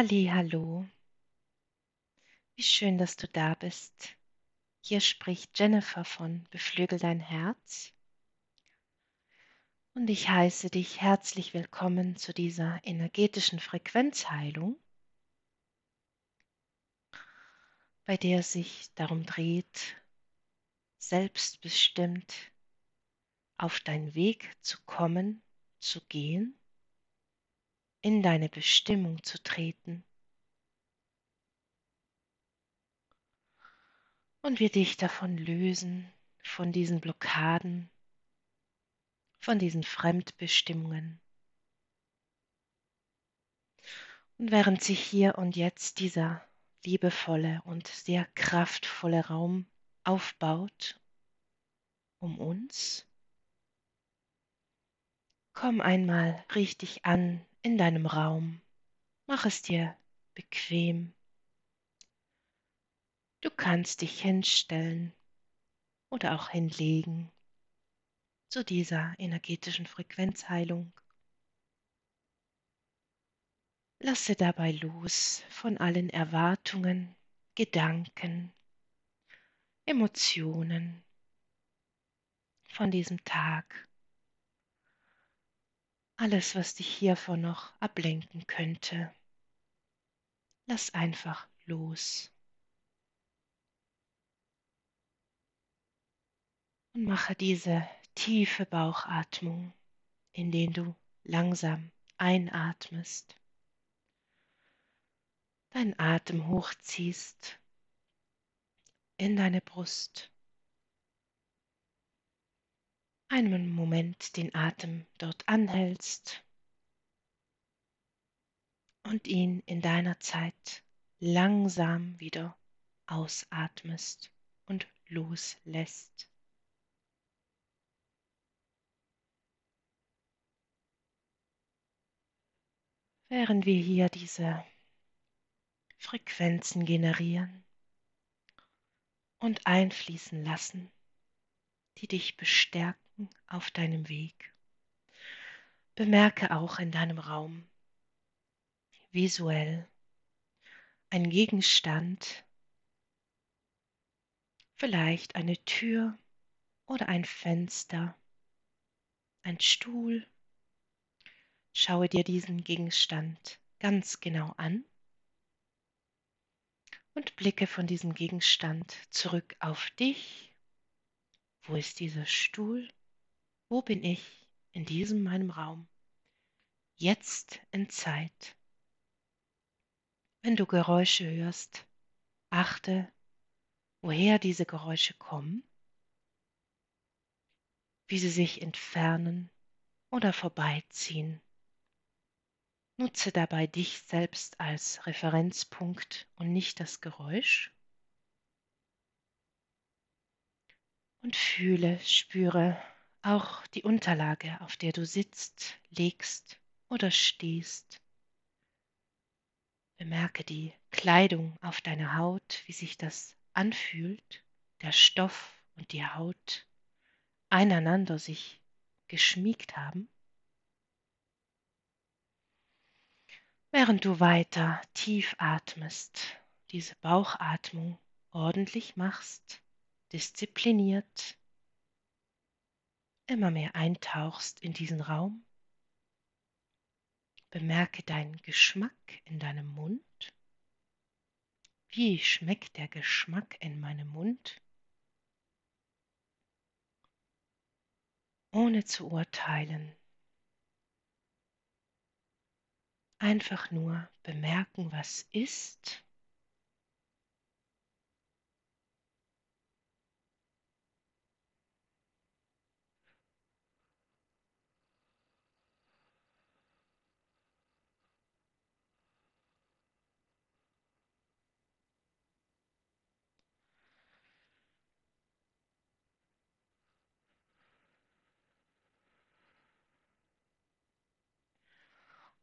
Hallo. Wie schön, dass du da bist. Hier spricht Jennifer von Beflügel dein Herz. Und ich heiße dich herzlich willkommen zu dieser energetischen Frequenzheilung, bei der es sich darum dreht, selbstbestimmt auf deinen Weg zu kommen, zu gehen, in deine Bestimmung zu treten. Und wir dich davon lösen, von diesen Blockaden, von diesen Fremdbestimmungen. Und während sich hier und jetzt dieser liebevolle und sehr kraftvolle Raum aufbaut um uns, komm einmal richtig an in deinem Raum. Mach es dir bequem. Du kannst dich hinstellen oder auch hinlegen zu dieser energetischen Frequenzheilung. Lasse dabei los von allen Erwartungen, Gedanken, Emotionen von diesem Tag. Alles, was dich hiervon noch ablenken könnte, lass einfach los. Und mache diese tiefe Bauchatmung, in den du langsam einatmest, deinen Atem hochziehst in deine Brust einen Moment den Atem dort anhältst und ihn in deiner Zeit langsam wieder ausatmest und loslässt. Während wir hier diese Frequenzen generieren und einfließen lassen, die dich bestärken auf deinem Weg. Bemerke auch in deinem Raum visuell ein Gegenstand, vielleicht eine Tür oder ein Fenster, ein Stuhl. Schaue dir diesen Gegenstand ganz genau an und blicke von diesem Gegenstand zurück auf dich. Wo ist dieser Stuhl? Wo bin ich in diesem meinem Raum? Jetzt in Zeit. Wenn du Geräusche hörst, achte, woher diese Geräusche kommen, wie sie sich entfernen oder vorbeiziehen. Nutze dabei dich selbst als Referenzpunkt und nicht das Geräusch. Und fühle, spüre, auch die Unterlage, auf der du sitzt, legst oder stehst. Bemerke die Kleidung auf deiner Haut, wie sich das anfühlt, der Stoff und die Haut einander sich geschmiegt haben. Während du weiter tief atmest, diese Bauchatmung ordentlich machst, diszipliniert, immer mehr eintauchst in diesen Raum. Bemerke deinen Geschmack in deinem Mund. Wie schmeckt der Geschmack in meinem Mund? Ohne zu urteilen. Einfach nur bemerken, was ist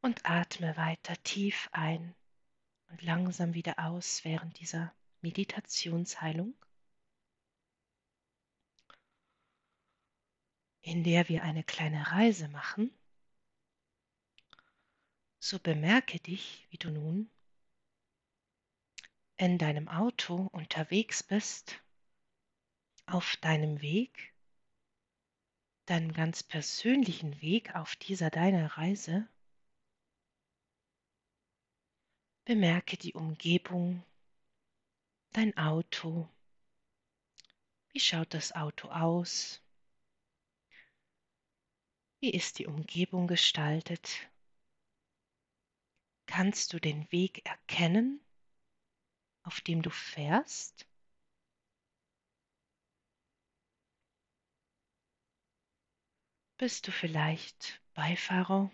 und atme weiter tief ein und langsam wieder aus während dieser Meditationsheilung, in der wir eine kleine Reise machen. So bemerke dich, wie du nun in deinem Auto unterwegs bist, auf deinem Weg, deinem ganz persönlichen Weg auf dieser deiner Reise, bemerke die Umgebung, dein Auto. Wie schaut das Auto aus? Wie ist die Umgebung gestaltet? Kannst du den Weg erkennen, auf dem du fährst? Bist du vielleicht Beifahrer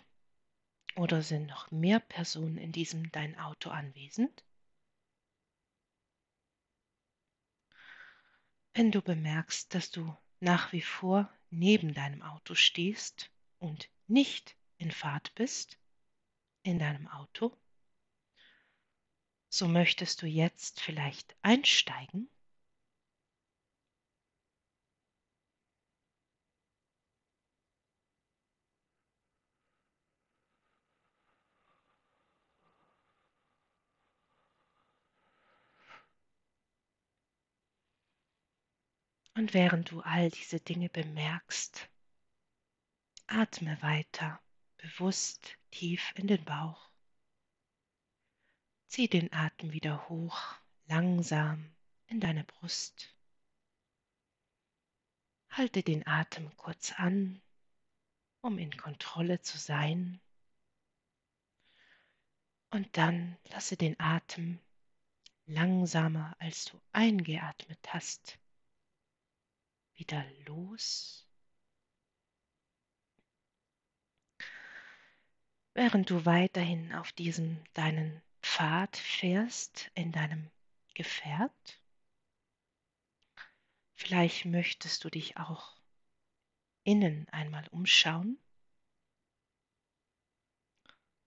oder sind noch mehr Personen in diesem dein Auto anwesend? Wenn du bemerkst, dass du nach wie vor neben deinem Auto stehst und nicht in Fahrt bist in deinem Auto, so möchtest du jetzt vielleicht einsteigen Und während du all diese Dinge bemerkst, atme weiter bewusst tief in den Bauch. Zieh den Atem wieder hoch, langsam in deine Brust. Halte den Atem kurz an, um in Kontrolle zu sein. Und dann lasse den Atem langsamer, als du eingeatmet hast, wieder los. Während du weiterhin auf diesem deinen Pfad fährst in deinem Gefährt, vielleicht möchtest du dich auch innen einmal umschauen.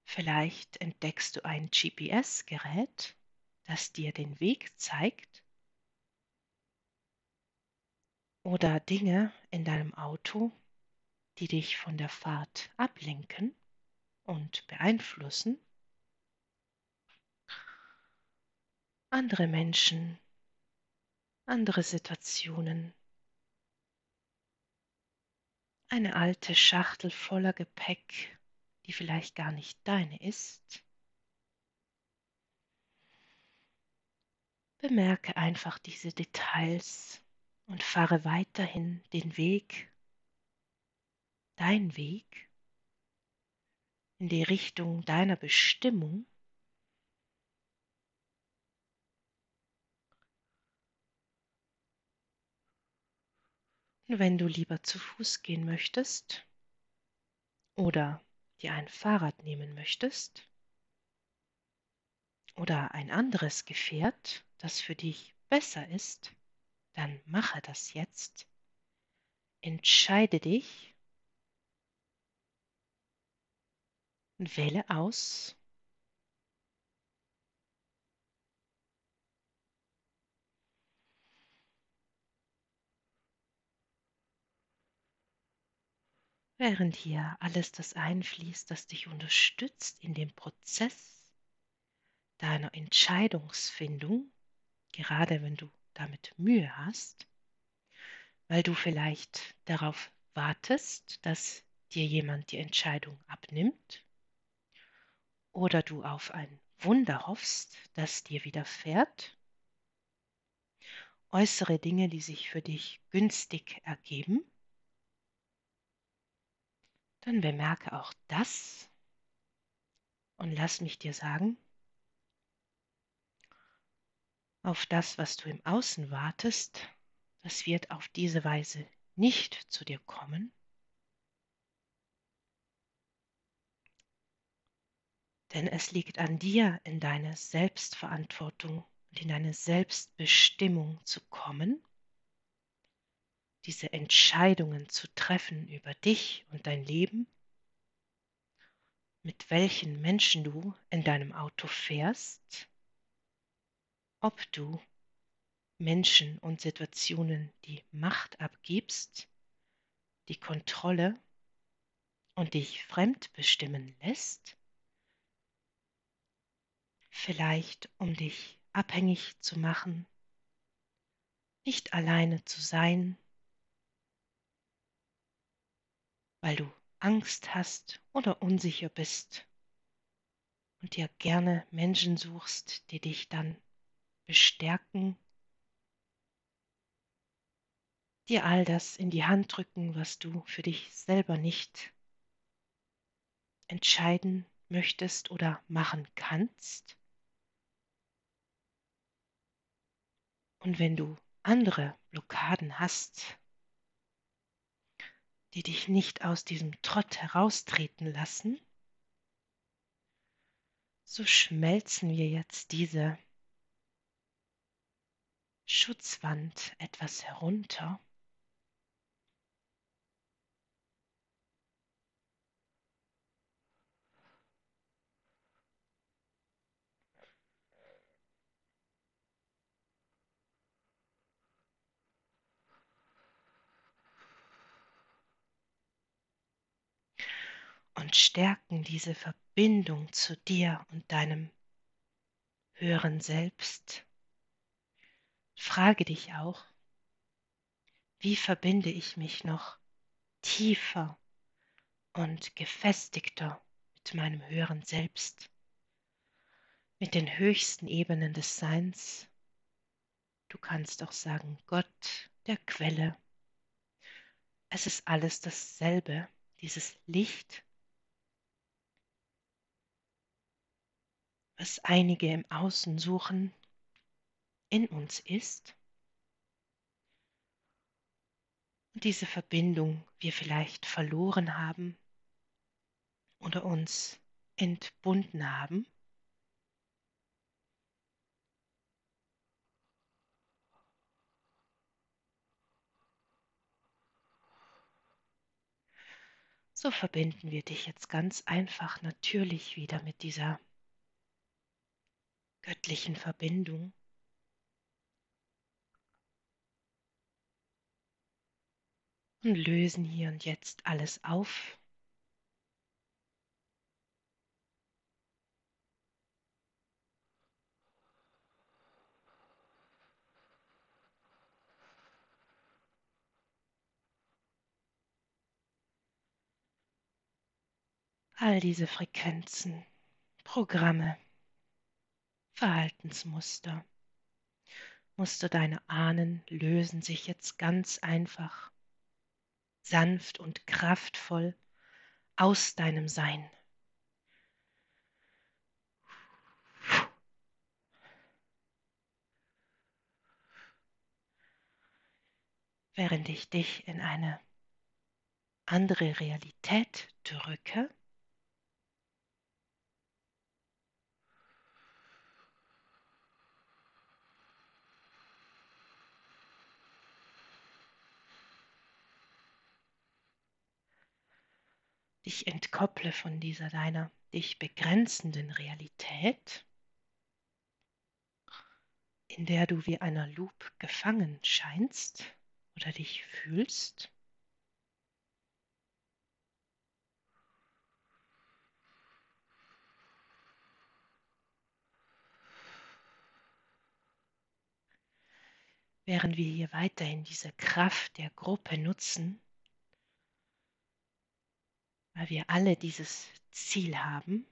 Vielleicht entdeckst du ein GPS-Gerät, das dir den Weg zeigt oder Dinge in deinem Auto, die dich von der Fahrt ablenken und beeinflussen. Andere Menschen, andere Situationen, eine alte Schachtel voller Gepäck, die vielleicht gar nicht deine ist. Bemerke einfach diese Details und fahre weiterhin den Weg, dein Weg, in die Richtung deiner Bestimmung. Und wenn du lieber zu Fuß gehen möchtest oder dir ein Fahrrad nehmen möchtest oder ein anderes Gefährt, das für dich besser ist, dann mache das jetzt. Entscheide dich und wähle aus. Während hier alles das einfließt, das dich unterstützt in dem Prozess deiner Entscheidungsfindung, gerade wenn du damit Mühe hast, weil du vielleicht darauf wartest, dass dir jemand die Entscheidung abnimmt oder du auf ein Wunder hoffst, das dir widerfährt, äußere Dinge, die sich für dich günstig ergeben, dann bemerke auch das und lass mich dir sagen, auf das, was du im Außen wartest, das wird auf diese Weise nicht zu dir kommen. Denn es liegt an dir, in deine Selbstverantwortung und in deine Selbstbestimmung zu kommen, diese Entscheidungen zu treffen über dich und dein Leben, mit welchen Menschen du in deinem Auto fährst, ob du Menschen und Situationen die Macht abgibst, die Kontrolle und dich fremdbestimmen lässt, vielleicht um dich abhängig zu machen, nicht alleine zu sein, weil du Angst hast oder unsicher bist und dir gerne Menschen suchst, die dich dann bestärken, dir all das in die Hand drücken, was du für dich selber nicht entscheiden möchtest oder machen kannst. Und wenn du andere Blockaden hast, die dich nicht aus diesem Trott heraustreten lassen, so schmelzen wir jetzt diese Schutzwand etwas herunter. und stärken diese Verbindung zu dir und deinem höheren Selbst. Frage dich auch, wie verbinde ich mich noch tiefer und gefestigter mit meinem höheren Selbst, mit den höchsten Ebenen des Seins. Du kannst auch sagen, Gott, der Quelle. Es ist alles dasselbe, dieses Licht, was einige im Außen suchen, in uns ist und diese Verbindung wir vielleicht verloren haben oder uns entbunden haben. So verbinden wir dich jetzt ganz einfach natürlich wieder mit dieser göttlichen Verbindung. Und lösen hier und jetzt alles auf. All diese Frequenzen, Programme, Verhaltensmuster. Muster deiner Ahnen lösen sich jetzt ganz einfach, sanft und kraftvoll aus deinem Sein. Während ich dich in eine andere Realität drücke, dich entkopple von dieser deiner dich begrenzenden Realität, in der du wie einer Loop gefangen scheinst oder dich fühlst. Während wir hier weiterhin diese Kraft der Gruppe nutzen, weil wir alle dieses Ziel haben,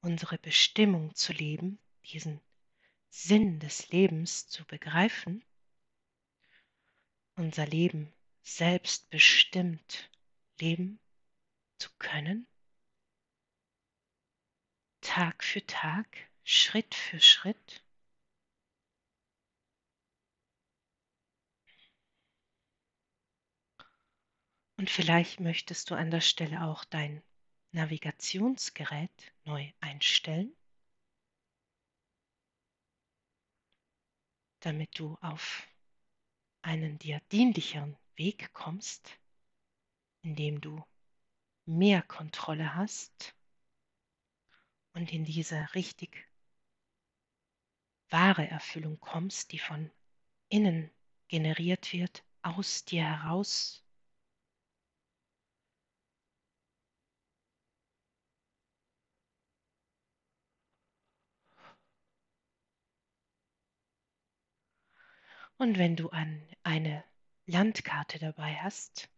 unsere Bestimmung zu leben, diesen Sinn des Lebens zu begreifen, unser Leben selbstbestimmt leben zu können, Tag für Tag, Schritt für Schritt, Und vielleicht möchtest du an der Stelle auch dein Navigationsgerät neu einstellen, damit du auf einen dir dienlicheren Weg kommst, in dem du mehr Kontrolle hast und in diese richtig wahre Erfüllung kommst, die von innen generiert wird, aus dir heraus Und wenn du an eine Landkarte dabei hast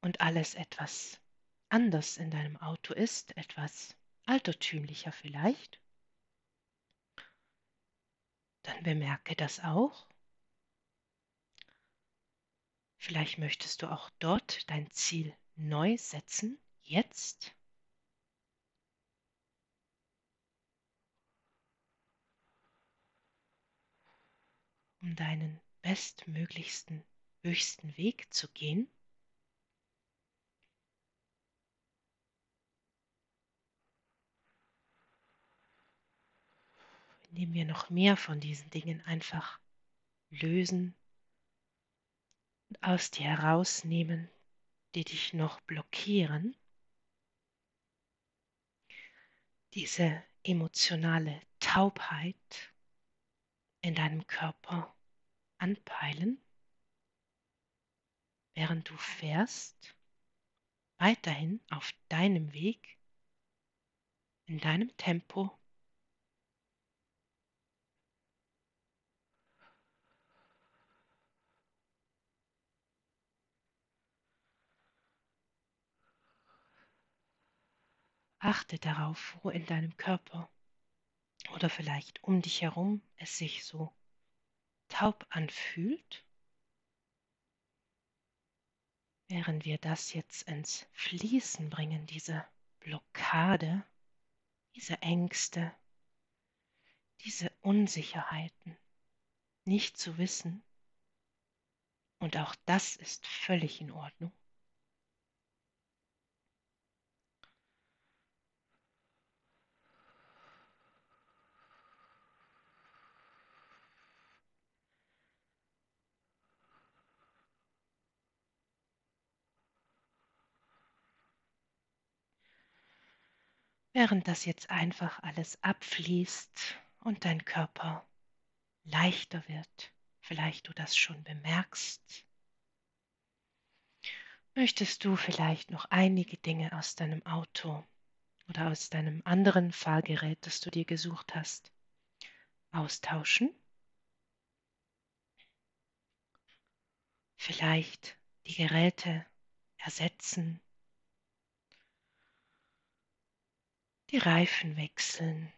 und alles etwas anders in deinem Auto ist, etwas altertümlicher vielleicht, dann bemerke das auch. Vielleicht möchtest du auch dort dein Ziel neu setzen, jetzt. Um deinen bestmöglichsten, höchsten Weg zu gehen. indem wir noch mehr von diesen Dingen einfach lösen und aus dir herausnehmen, die dich noch blockieren. Diese emotionale Taubheit in deinem Körper anpeilen, während du fährst, weiterhin auf deinem Weg, in deinem Tempo. Achte darauf, wo in deinem Körper oder vielleicht um dich herum es sich so taub anfühlt. Während wir das jetzt ins Fließen bringen, diese Blockade, diese Ängste, diese Unsicherheiten, nicht zu wissen, und auch das ist völlig in Ordnung, während das jetzt einfach alles abfließt und dein Körper leichter wird, vielleicht du das schon bemerkst, möchtest du vielleicht noch einige Dinge aus deinem Auto oder aus deinem anderen Fahrgerät, das du dir gesucht hast, austauschen. Vielleicht die Geräte ersetzen, die Reifen wechseln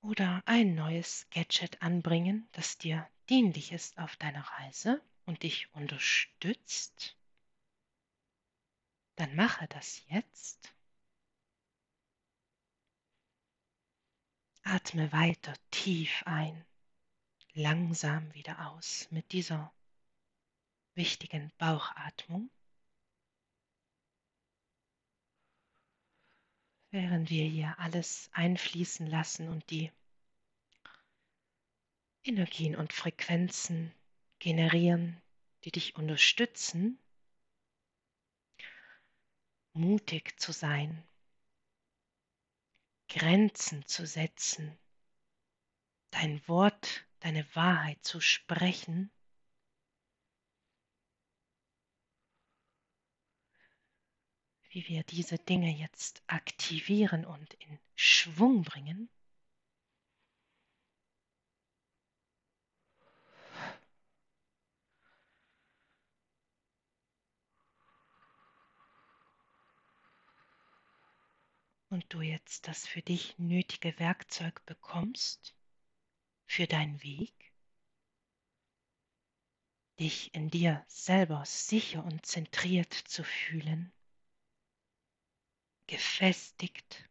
oder ein neues Gadget anbringen, das dir dienlich ist auf deiner Reise und dich unterstützt, dann mache das jetzt. Atme weiter tief ein, langsam wieder aus mit dieser wichtigen Bauchatmung. Während wir hier alles einfließen lassen und die Energien und Frequenzen generieren, die dich unterstützen, mutig zu sein, Grenzen zu setzen, dein Wort, deine Wahrheit zu sprechen wie wir diese Dinge jetzt aktivieren und in Schwung bringen. Und du jetzt das für dich nötige Werkzeug bekommst für deinen Weg, dich in dir selber sicher und zentriert zu fühlen gefestigt,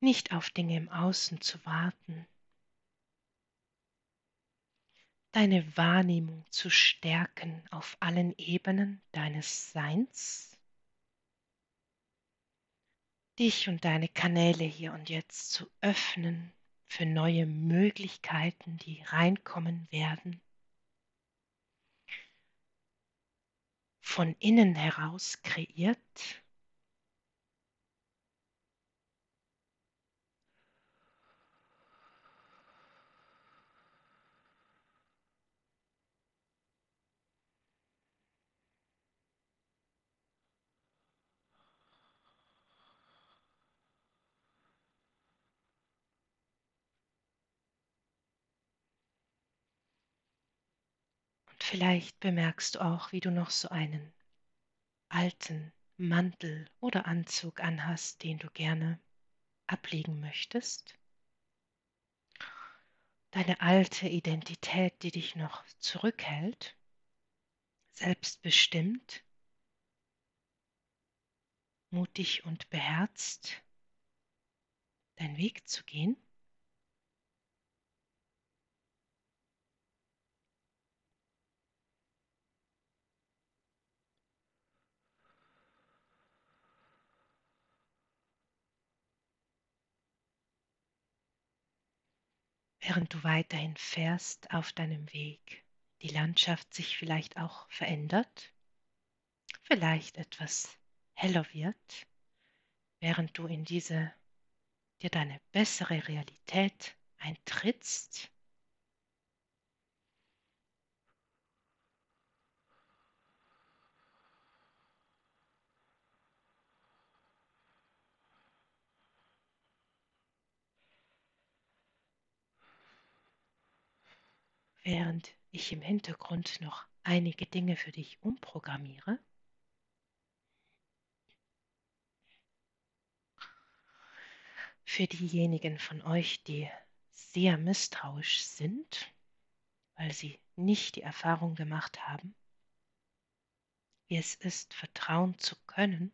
nicht auf Dinge im Außen zu warten, deine Wahrnehmung zu stärken auf allen Ebenen deines Seins, dich und deine Kanäle hier und jetzt zu öffnen für neue Möglichkeiten, die reinkommen werden. Von innen heraus kreiert Vielleicht bemerkst du auch, wie du noch so einen alten Mantel oder Anzug anhast, den du gerne ablegen möchtest. Deine alte Identität, die dich noch zurückhält, selbstbestimmt, mutig und beherzt deinen Weg zu gehen. Während du weiterhin fährst auf deinem Weg, die Landschaft sich vielleicht auch verändert, vielleicht etwas heller wird, während du in diese dir deine bessere Realität eintrittst. Während ich im Hintergrund noch einige Dinge für dich umprogrammiere. Für diejenigen von euch, die sehr misstrauisch sind, weil sie nicht die Erfahrung gemacht haben, wie es ist, vertrauen zu können,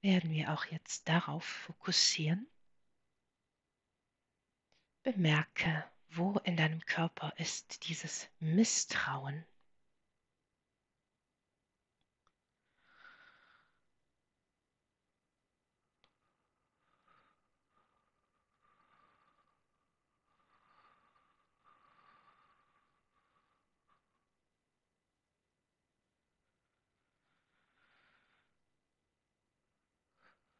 werden wir auch jetzt darauf fokussieren. Bemerke, wo in deinem Körper ist dieses Misstrauen?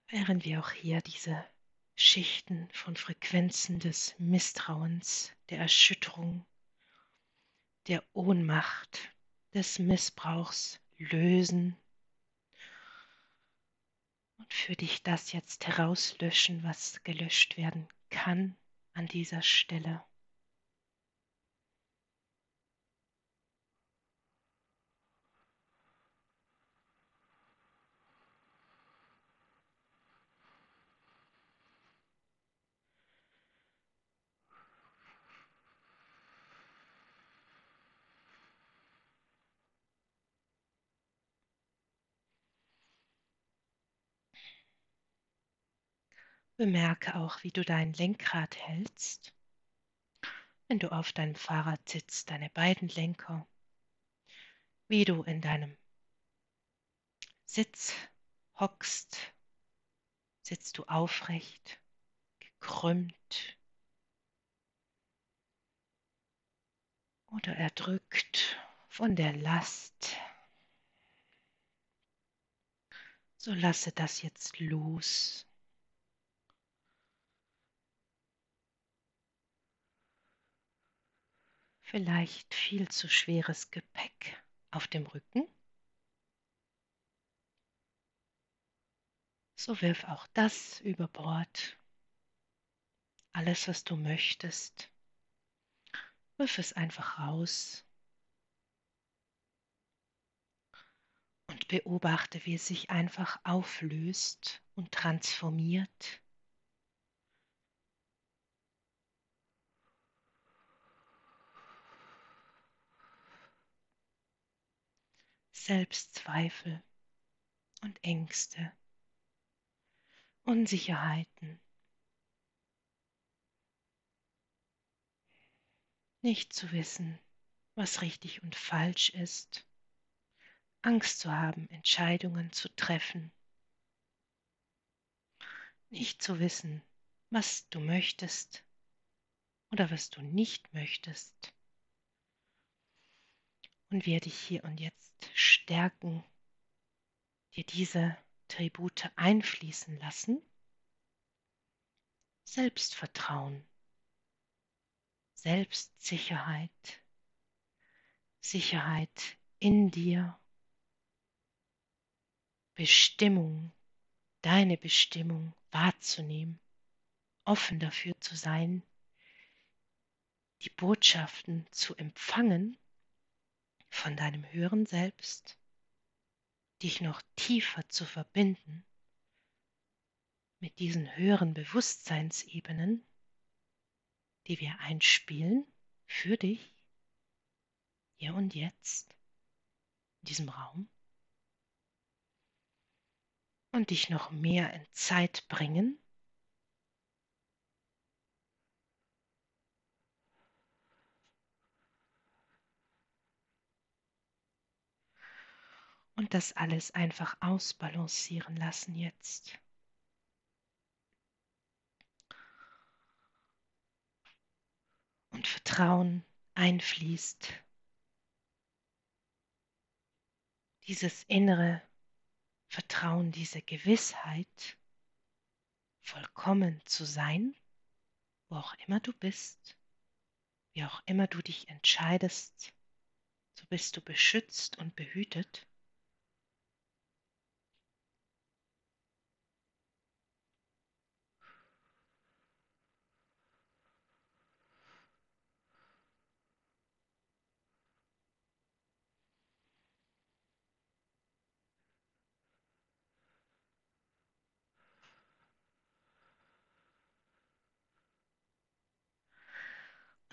Während wir auch hier diese Schichten von Frequenzen des Misstrauens, der Erschütterung, der Ohnmacht, des Missbrauchs lösen und für dich das jetzt herauslöschen, was gelöscht werden kann an dieser Stelle. Bemerke auch, wie du dein Lenkrad hältst, wenn du auf deinem Fahrrad sitzt, deine beiden Lenker, wie du in deinem Sitz hockst, sitzt du aufrecht, gekrümmt oder erdrückt von der Last. So lasse das jetzt los. Vielleicht viel zu schweres Gepäck auf dem Rücken. So wirf auch das über Bord. Alles, was du möchtest, wirf es einfach raus. Und beobachte, wie es sich einfach auflöst und transformiert Selbstzweifel und Ängste, Unsicherheiten. Nicht zu wissen, was richtig und falsch ist, Angst zu haben, Entscheidungen zu treffen, nicht zu wissen, was du möchtest oder was du nicht möchtest und wir dich hier und jetzt stärken, dir diese Tribute einfließen lassen. Selbstvertrauen, Selbstsicherheit, Sicherheit in dir, Bestimmung, deine Bestimmung wahrzunehmen, offen dafür zu sein, die Botschaften zu empfangen von deinem höheren Selbst, dich noch tiefer zu verbinden mit diesen höheren Bewusstseinsebenen, die wir einspielen für dich, hier und jetzt, in diesem Raum, und dich noch mehr in Zeit bringen, und das alles einfach ausbalancieren lassen jetzt. Und Vertrauen einfließt. Dieses innere Vertrauen, diese Gewissheit, vollkommen zu sein, wo auch immer du bist, wie auch immer du dich entscheidest, so bist du beschützt und behütet.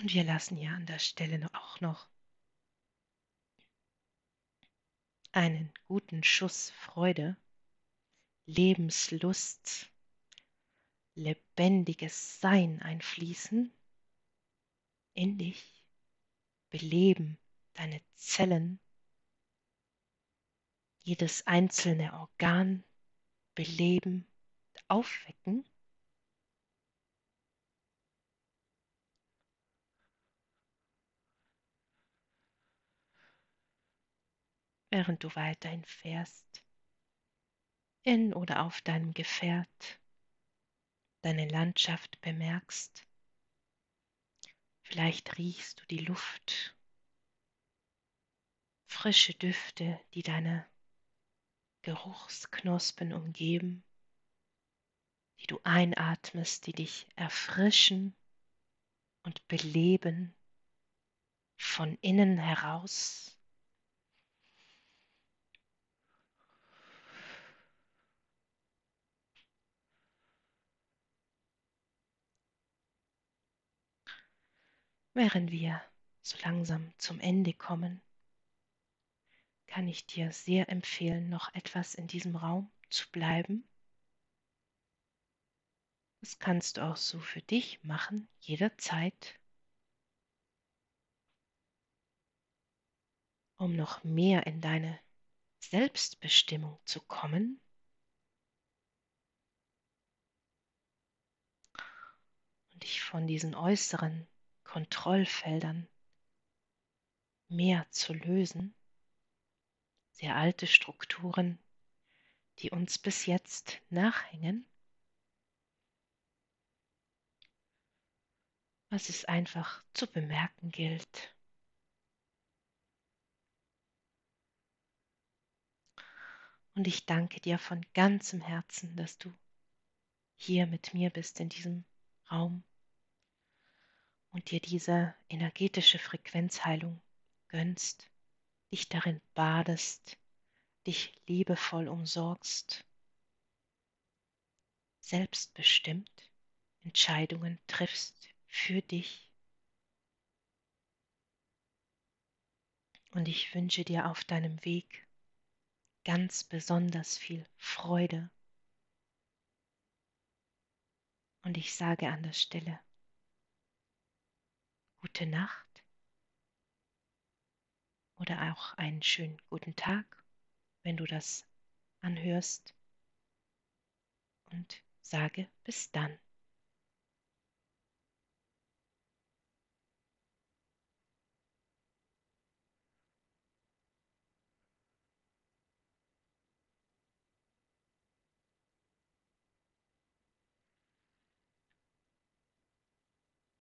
Und wir lassen hier an der Stelle auch noch einen guten Schuss Freude, Lebenslust, lebendiges Sein einfließen in dich, beleben deine Zellen, jedes einzelne Organ beleben, aufwecken während du weiterhin fährst, in oder auf deinem Gefährt, deine Landschaft bemerkst. Vielleicht riechst du die Luft, frische Düfte, die deine Geruchsknospen umgeben, die du einatmest, die dich erfrischen und beleben von innen heraus Während wir so langsam zum Ende kommen, kann ich dir sehr empfehlen, noch etwas in diesem Raum zu bleiben. Das kannst du auch so für dich machen, jederzeit, um noch mehr in deine Selbstbestimmung zu kommen. Und dich von diesen äußeren Kontrollfeldern mehr zu lösen, sehr alte Strukturen, die uns bis jetzt nachhängen, was es einfach zu bemerken gilt. Und ich danke dir von ganzem Herzen, dass du hier mit mir bist in diesem Raum und dir diese energetische Frequenzheilung gönnst, dich darin badest, dich liebevoll umsorgst, selbstbestimmt Entscheidungen triffst für dich. Und ich wünsche dir auf deinem Weg ganz besonders viel Freude. Und ich sage an der Stelle, gute Nacht oder auch einen schönen guten Tag, wenn du das anhörst und sage bis dann.